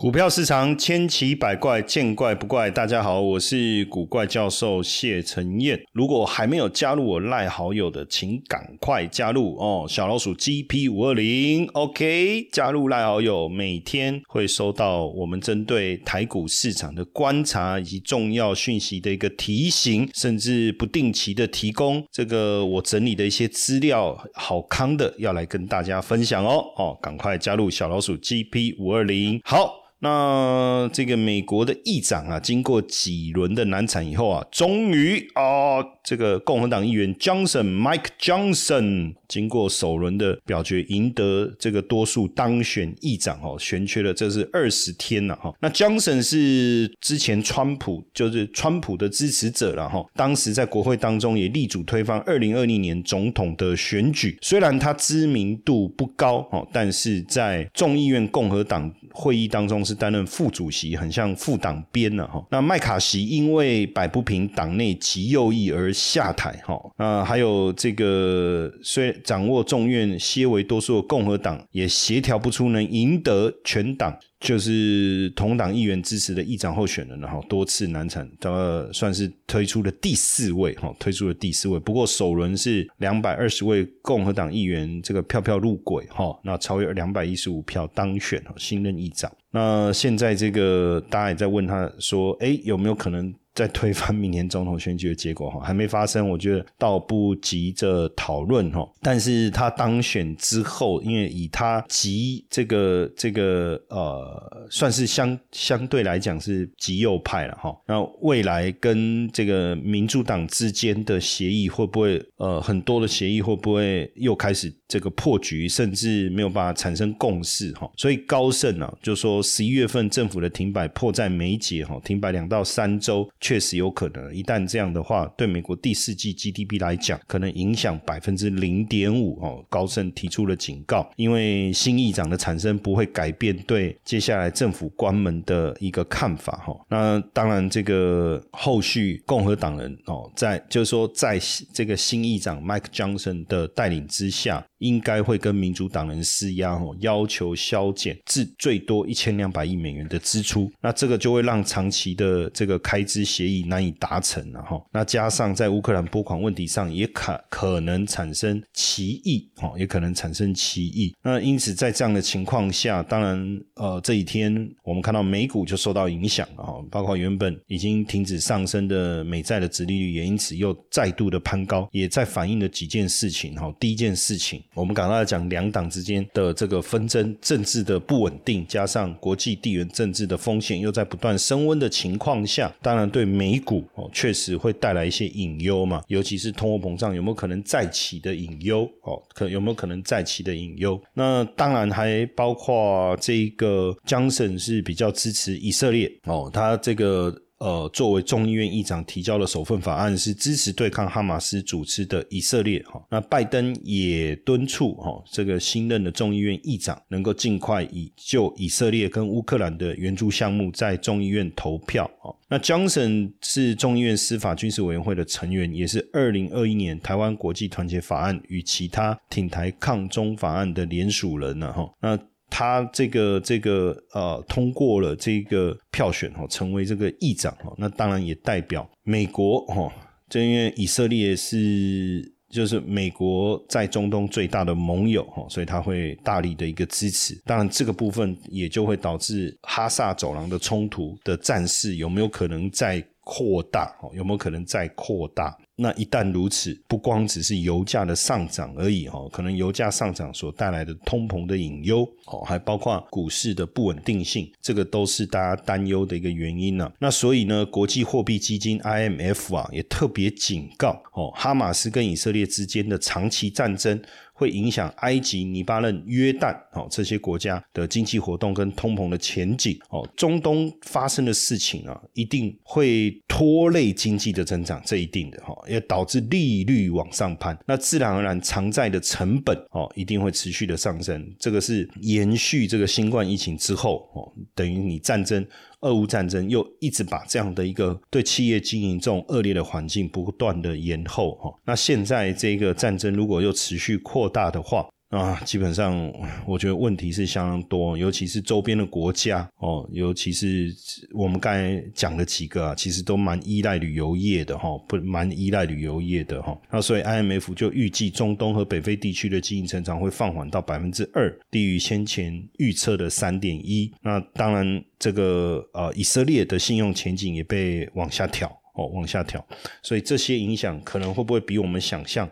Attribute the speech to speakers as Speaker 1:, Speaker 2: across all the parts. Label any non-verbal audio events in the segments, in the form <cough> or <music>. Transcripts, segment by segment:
Speaker 1: 股票市场千奇百怪，见怪不怪。大家好，我是古怪教授谢承彦。如果还没有加入我赖好友的，请赶快加入哦！小老鼠 GP 五二零，OK，加入赖好友，每天会收到我们针对台股市场的观察以及重要讯息的一个提醒，甚至不定期的提供这个我整理的一些资料，好康的要来跟大家分享哦！哦，赶快加入小老鼠 GP 五二零，好。那这个美国的议长啊，经过几轮的难产以后啊，终于啊，这个共和党议员 Johnson Mike Johnson 经过首轮的表决，赢得这个多数当选议长哦，悬缺了这是二十天了哈。那 Johnson 是之前川普就是川普的支持者了哈，当时在国会当中也力主推翻二零二零年总统的选举，虽然他知名度不高哦，但是在众议院共和党会议当中。是担任副主席，很像副党鞭了哈。那麦卡锡因为摆不平党内极右翼而下台哈。那还有这个虽掌握众院些为多数的共和党，也协调不出能赢得全党。就是同党议员支持的议长候选人，然后多次难产，呃，算是推出了第四位哈，推出了第四位。不过首轮是两百二十位共和党议员这个票票入轨哈，那超越两百一十五票当选新任议长。那现在这个大家也在问他说，哎，有没有可能？在推翻明年总统选举的结果哈，还没发生，我觉得倒不急着讨论哈。但是他当选之后，因为以他及这个这个呃，呃算是相相对来讲是极右派了哈。那未来跟这个民主党之间的协议会不会呃很多的协议会不会又开始这个破局，甚至没有办法产生共识哈？所以高盛啊就说十一月份政府的停摆迫在眉睫哈，停摆两到三周。确实有可能，一旦这样的话，对美国第四季 GDP 来讲，可能影响百分之零点五哦。高盛提出了警告，因为新议长的产生不会改变对接接下来政府关门的一个看法哈。那当然，这个后续共和党人哦，在就是说，在这个新议长 Mike Johnson 的带领之下。应该会跟民主党人施压哦，要求削减至最多一千两百亿美元的支出，那这个就会让长期的这个开支协议难以达成了哈。那加上在乌克兰拨款问题上也可可能产生歧义哦，也可能产生歧义。那因此在这样的情况下，当然呃这几天我们看到美股就受到影响了哈，包括原本已经停止上升的美债的殖利率也因此又再度的攀高，也在反映了几件事情哈。第一件事情。我们刚刚讲两党之间的这个纷争、政治的不稳定，加上国际地缘政治的风险又在不断升温的情况下，当然对美股哦确实会带来一些隐忧嘛，尤其是通货膨胀有没有可能再起的隐忧哦，可有没有可能再起的隐忧？那当然还包括这个江省是比较支持以色列哦，他这个。呃，作为众议院议长提交的首份法案是支持对抗哈马斯主持的以色列哈。那拜登也敦促哈这个新任的众议院议长能够尽快以就以色列跟乌克兰的援助项目在众议院投票哦。那 Johnson 是众议院司法军事委员会的成员，也是二零二一年台湾国际团结法案与其他挺台抗中法案的联署人呢哈。那他这个这个呃通过了这个票选哈，成为这个议长哈，那当然也代表美国哈，这因为以色列是就是美国在中东最大的盟友哈，所以他会大力的一个支持。当然这个部分也就会导致哈萨走廊的冲突的战事有没有可能再扩大？哦，有没有可能再扩大？那一旦如此，不光只是油价的上涨而已哈，可能油价上涨所带来的通膨的隐忧哦，还包括股市的不稳定性，这个都是大家担忧的一个原因呢。那所以呢，国际货币基金 IMF 啊，也特别警告哦，哈马斯跟以色列之间的长期战争。会影响埃及、黎巴嫩、约旦哦这些国家的经济活动跟通膨的前景哦。中东发生的事情啊，一定会拖累经济的增长，这一定的哈，也导致利率往上攀。那自然而然，偿债的成本哦，一定会持续的上升。这个是延续这个新冠疫情之后哦，等于你战争。俄乌战争又一直把这样的一个对企业经营这种恶劣的环境不断的延后哈，那现在这个战争如果又持续扩大的话。啊，基本上我觉得问题是相当多，尤其是周边的国家哦，尤其是我们刚才讲的几个啊，其实都蛮依赖旅游业的哈，不蛮依赖旅游业的哈。那所以 IMF 就预计中东和北非地区的经济成长会放缓到百分之二，低于先前预测的三点一。那当然，这个呃以色列的信用前景也被往下调哦，往下调。所以这些影响可能会不会比我们想象？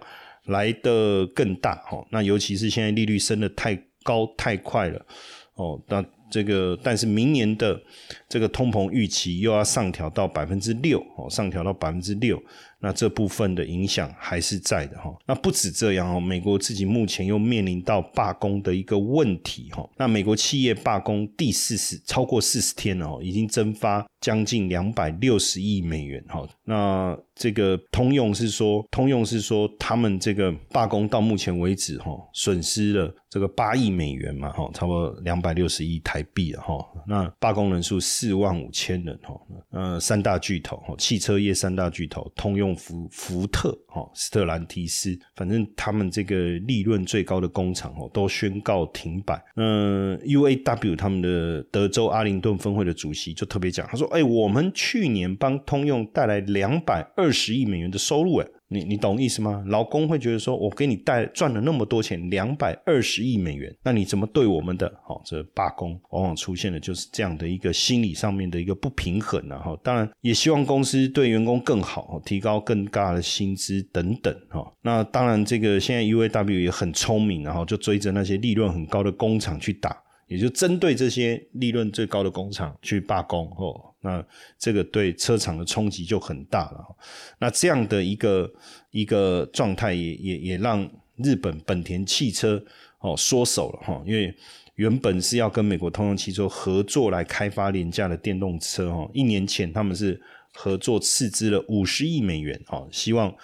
Speaker 1: 来的更大哦，那尤其是现在利率升的太高太快了哦，那这个但是明年的这个通膨预期又要上调到百分之六哦，上调到百分之六。那这部分的影响还是在的哈。那不止这样哦，美国自己目前又面临到罢工的一个问题哈。那美国企业罢工第四十超过四十天了哦，已经蒸发将近两百六十亿美元哈。那这个通用是说，通用是说他们这个罢工到目前为止哈，损失了这个八亿美元嘛哈，差不多两百六十亿台币了哈。那罢工人数四万五千人哈。呃，三大巨头哈，汽车业三大巨头通用。福福特哈斯特兰提斯，反正他们这个利润最高的工厂哦，都宣告停摆。嗯，UAW 他们的德州阿灵顿分会的主席就特别讲，他说：“哎，我们去年帮通用带来两百二十亿美元的收入，哎。”你你懂意思吗？劳工会觉得说，我给你带赚了那么多钱，两百二十亿美元，那你怎么对我们的？好，这罢工往往出现的就是这样的一个心理上面的一个不平衡啊！哈，当然也希望公司对员工更好，提高更大的薪资等等哈。那当然，这个现在 UAW 也很聪明，然后就追着那些利润很高的工厂去打。也就针对这些利润最高的工厂去罢工哦，那这个对车厂的冲击就很大了。那这样的一个一个状态，也也也让日本本田汽车哦缩手了哈，因为原本是要跟美国通用汽车合作来开发廉价的电动车哈，一年前他们是合作斥资了五十亿美元哦，希望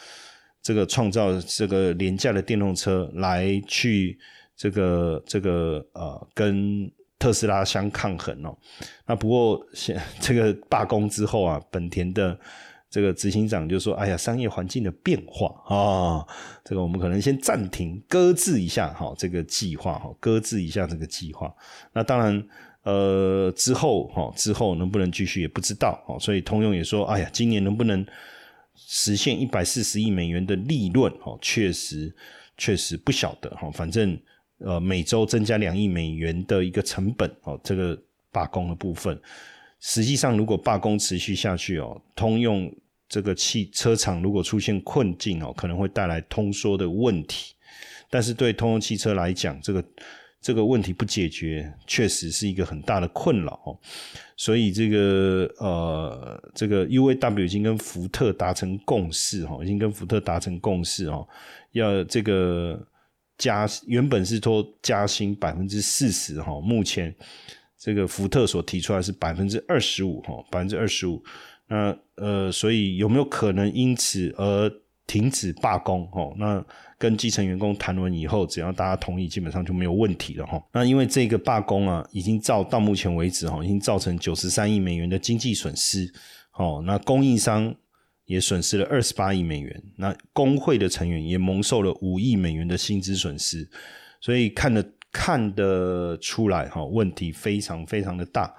Speaker 1: 这个创造这个廉价的电动车来去。这个这个呃，跟特斯拉相抗衡哦。那不过现 <laughs> 这个罢工之后啊，本田的这个执行长就说：“哎呀，商业环境的变化啊，这个我们可能先暂停搁置一下哈，这个计划哈，搁置一下这个计划。那当然呃，之后哈，之后能不能继续也不知道哦。所以通用也说：哎呀，今年能不能实现一百四十亿美元的利润哦？确实确实不晓得哈，反正。”呃，每周增加两亿美元的一个成本哦，这个罢工的部分，实际上如果罢工持续下去哦，通用这个汽车厂如果出现困境哦，可能会带来通缩的问题。但是对通用汽车来讲，这个这个问题不解决，确实是一个很大的困扰。所以这个呃，这个 UAW 已经跟福特达成共识哈，已经跟福特达成共识哦，要这个。加原本是说加薪百分之四十哈，目前这个福特所提出来是百分之二十五哈，百分之二十五。那呃，所以有没有可能因此而停止罢工？哈，那跟基层员工谈完以后，只要大家同意，基本上就没有问题了哈。那因为这个罢工啊，已经造到目前为止哈，已经造成九十三亿美元的经济损失。哦，那供应商。也损失了二十八亿美元，那工会的成员也蒙受了五亿美元的薪资损失，所以看得看得出来哈，问题非常非常的大。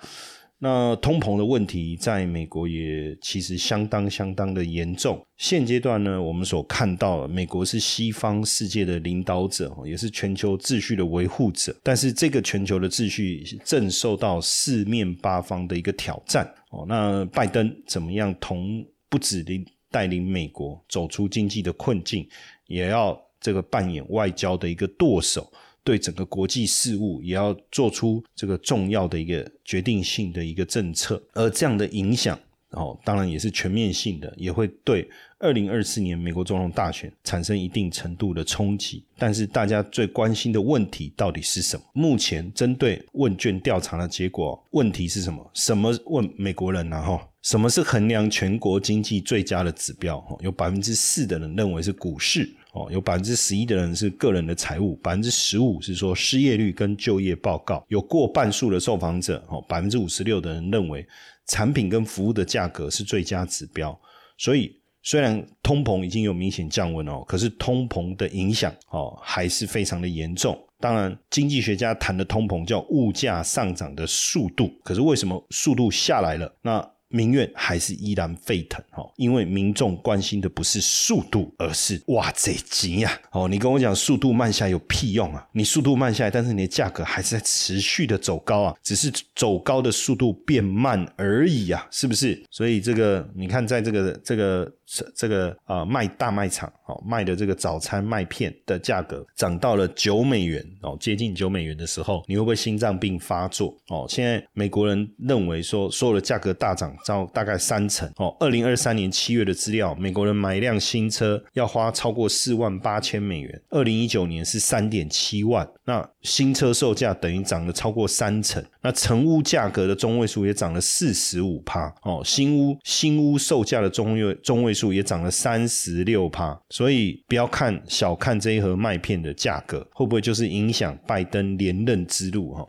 Speaker 1: 那通膨的问题在美国也其实相当相当的严重。现阶段呢，我们所看到，美国是西方世界的领导者，也是全球秩序的维护者，但是这个全球的秩序正受到四面八方的一个挑战。哦，那拜登怎么样同？不止领带领美国走出经济的困境，也要这个扮演外交的一个舵手，对整个国际事务也要做出这个重要的一个决定性的一个政策。而这样的影响，哦，当然也是全面性的，也会对二零二四年美国总统大选产生一定程度的冲击。但是大家最关心的问题到底是什么？目前针对问卷调查的结果，问题是什么？什么问美国人呢？哈？什么是衡量全国经济最佳的指标？有百分之四的人认为是股市，哦，有百分之十一的人是个人的财务，百分之十五是说失业率跟就业报告。有过半数的受访者，哦，百分之五十六的人认为产品跟服务的价格是最佳指标。所以虽然通膨已经有明显降温哦，可是通膨的影响哦还是非常的严重。当然，经济学家谈的通膨叫物价上涨的速度，可是为什么速度下来了？那民怨还是依然沸腾哈，因为民众关心的不是速度，而是哇这急呀！哦，你跟我讲速度慢下有屁用啊？你速度慢下来，但是你的价格还是在持续的走高啊，只是走高的速度变慢而已啊，是不是？所以这个你看，在这个这个。这这个啊卖大卖场哦卖的这个早餐麦片的价格涨到了九美元哦接近九美元的时候，你会不会心脏病发作哦？现在美国人认为说所有的价格大涨到大概三成哦。二零二三年七月的资料，美国人买一辆新车要花超过四万八千美元，二零一九年是三点七万，那新车售价等于涨了超过三成。那成屋价格的中位数也涨了四十五趴哦，新屋新屋售价的中位中位数也涨了三十六趴，所以不要看小看这一盒麦片的价格，会不会就是影响拜登连任之路哈？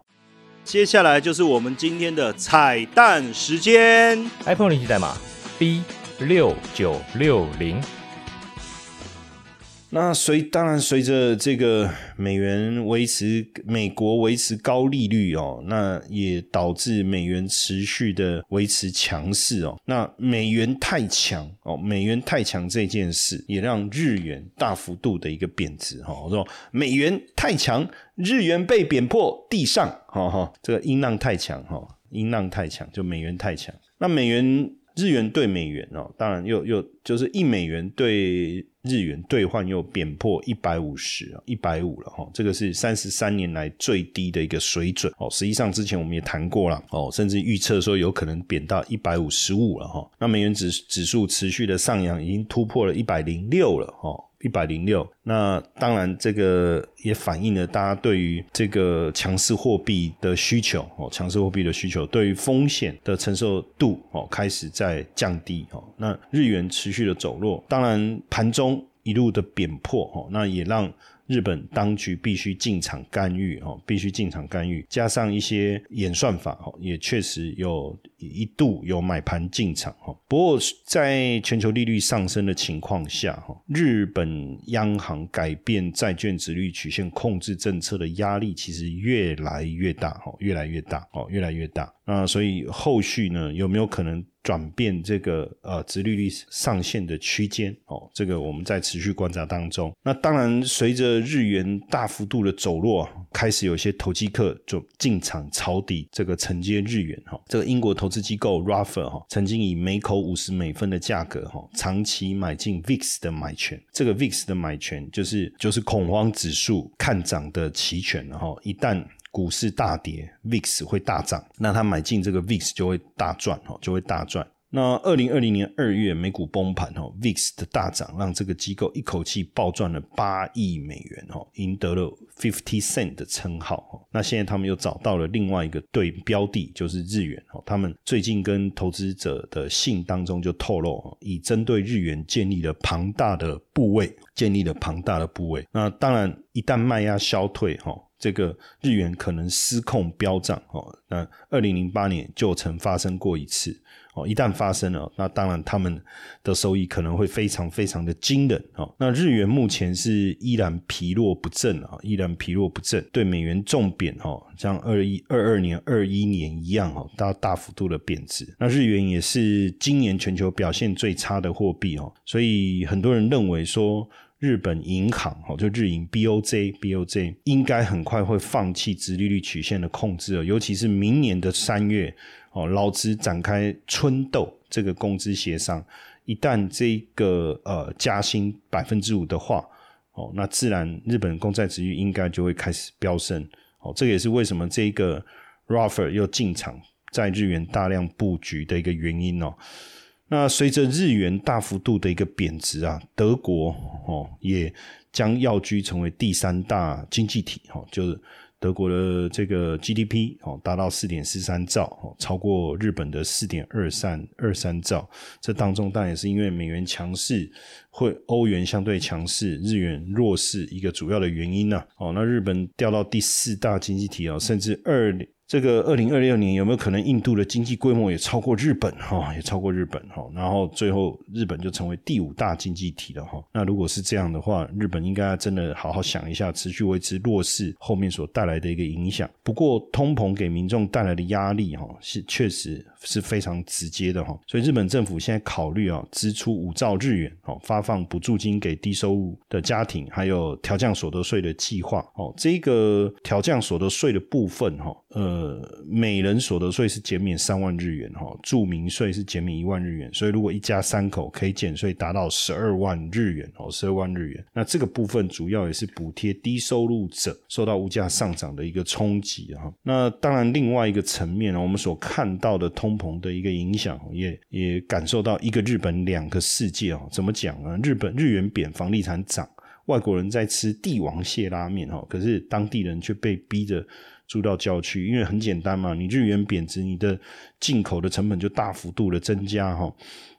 Speaker 1: 接下来就是我们今天的彩蛋时间
Speaker 2: ，iPhone 领取代码 B 六九六零。
Speaker 1: 那随当然随着这个美元维持美国维持高利率哦，那也导致美元持续的维持强势哦。那美元太强哦，美元太强这件事也让日元大幅度的一个贬值哈。我说美元太强，日元被贬破地上，哈哈，这个音浪太强哈，音浪太强就美元太强。那美元日元对美元哦，当然又又就是一美元对。日元兑换又贬破一百五十啊，一百五了哈，这个是三十三年来最低的一个水准哦。实际上之前我们也谈过了哦，甚至预测说有可能贬到一百五十五了哈。那美元指指数持续的上扬，已经突破了一百零六了哈。一百零六，那当然这个也反映了大家对于这个强势货币的需求哦，强势货币的需求对于风险的承受度哦开始在降低哦。那日元持续的走弱，当然盘中一路的贬破哦，那也让。日本当局必须进场干预，哦，必须进场干预，加上一些演算法，哦，也确实有一度有买盘进场，哈。不过，在全球利率上升的情况下，哈，日本央行改变债券值率曲线控制政策的压力其实越来越大，哈，越来越大，哦，越来越大。那所以后续呢，有没有可能？转变这个呃，殖利率上限的区间哦，这个我们在持续观察当中。那当然，随着日元大幅度的走弱，开始有些投机客就进场抄底这个承接日元哈。这个英国投资机构 Ruffer 哈，曾经以每口五十美分的价格哈，长期买进 VIX 的买权。这个 VIX 的买权就是就是恐慌指数看涨的期权，然后一旦股市大跌，VIX 会大涨，那他买进这个 VIX 就会大赚哈，就会大赚。那二零二零年二月美股崩盘哈，VIX 的大涨让这个机构一口气暴赚了八亿美元哈，赢得了 Fifty Cent 的称号哈。那现在他们又找到了另外一个对标的，就是日元哈。他们最近跟投资者的信当中就透露，已针对日元建立了庞大的部位，建立了庞大的部位。那当然，一旦卖压消退哈。这个日元可能失控飙涨哦，那二零零八年就曾发生过一次哦，一旦发生了，那当然他们的收益可能会非常非常的惊人哦。那日元目前是依然疲弱不振啊，依然疲弱不振，对美元重贬哦，像二一二二年、二一年一样哦，大大幅度的贬值。那日元也是今年全球表现最差的货币哦，所以很多人认为说。日本银行哦，就日银 BOJ，BOJ 应该很快会放弃直利率曲线的控制哦，尤其是明年的三月哦，劳资展开春斗这个工资协商，一旦这个呃加薪百分之五的话哦，那自然日本公债值率应该就会开始飙升哦，这也是为什么这个 Ruffer 又进场在日元大量布局的一个原因哦。那随着日元大幅度的一个贬值啊，德国哦也将要居成为第三大经济体哦，就是德国的这个 GDP 哦达到四点四三兆哦，超过日本的四点二三二三兆。这当中当然也是因为美元强势，会欧元相对强势，日元弱势一个主要的原因呢。哦，那日本掉到第四大经济体哦，甚至二这个二零二六年有没有可能印度的经济规模也超过日本哈，也超过日本哈，然后最后日本就成为第五大经济体了哈。那如果是这样的话，日本应该真的好好想一下，持续维持弱势后面所带来的一个影响。不过通膨给民众带来的压力哈，是确实是非常直接的哈。所以日本政府现在考虑啊，支出五兆日元哦，发放补助金给低收入的家庭，还有调降所得税的计划哦。这个调降所得税的部分哈，呃。呃，每人所得税是减免三万日元哈，住民税是减免一万日元，所以如果一家三口可以减税达到十二万日元哦，十二万日元。那这个部分主要也是补贴低收入者受到物价上涨的一个冲击哈。那当然，另外一个层面呢，我们所看到的通膨的一个影响，也也感受到一个日本两个世界哦。怎么讲呢？日本日元贬，房地产涨，外国人在吃帝王蟹拉面哈，可是当地人却被逼着。住到郊区，因为很简单嘛，你日元贬值，你的进口的成本就大幅度的增加哈，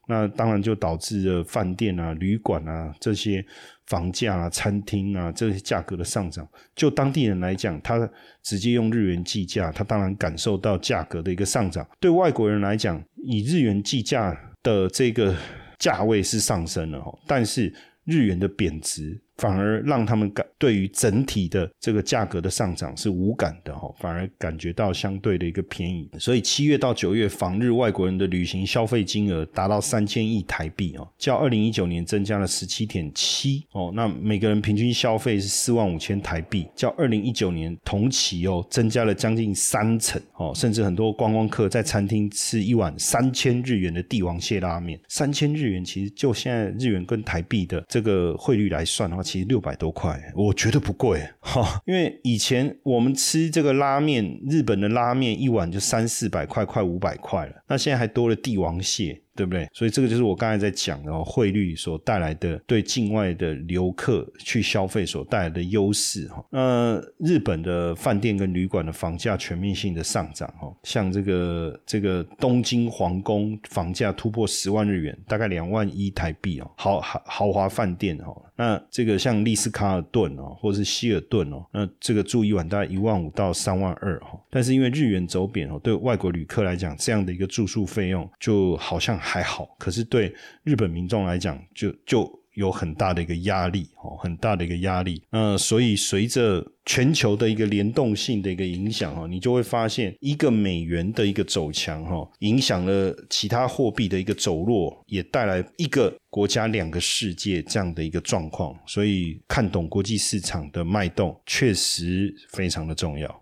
Speaker 1: 那当然就导致了饭店啊、旅馆啊这些房价啊、餐厅啊这些价格的上涨。就当地人来讲，他直接用日元计价，他当然感受到价格的一个上涨。对外国人来讲，以日元计价的这个价位是上升了哈，但是日元的贬值。反而让他们感对于整体的这个价格的上涨是无感的哈，反而感觉到相对的一个便宜。所以七月到九月访日外国人的旅行消费金额达到三千亿台币哦，较二零一九年增加了十七点七哦。那每个人平均消费是四万五千台币，较二零一九年同期哦增加了将近三成哦，甚至很多观光客在餐厅吃一碗三千日元的帝王蟹拉面，三千日元其实就现在日元跟台币的这个汇率来算的话。其实六百多块，我觉得不贵哈，因为以前我们吃这个拉面，日本的拉面一碗就三四百块，快五百块了，那现在还多了帝王蟹。对不对？所以这个就是我刚才在讲的哦汇率所带来的对境外的游客去消费所带来的优势哈。那日本的饭店跟旅馆的房价全面性的上涨哈，像这个这个东京皇宫房价突破十万日元，大概两万一台币哦，豪豪豪华饭店哦。那这个像丽思卡尔顿哦，或是希尔顿哦，那这个住一晚大概一万五到三万二哈。但是因为日元走贬哦，对外国旅客来讲，这样的一个住宿费用就好像。还好，可是对日本民众来讲，就就有很大的一个压力哦，很大的一个压力。那所以随着全球的一个联动性的一个影响哈，你就会发现一个美元的一个走强哈，影响了其他货币的一个走弱，也带来一个国家两个世界这样的一个状况。所以看懂国际市场的脉动，确实非常的重要。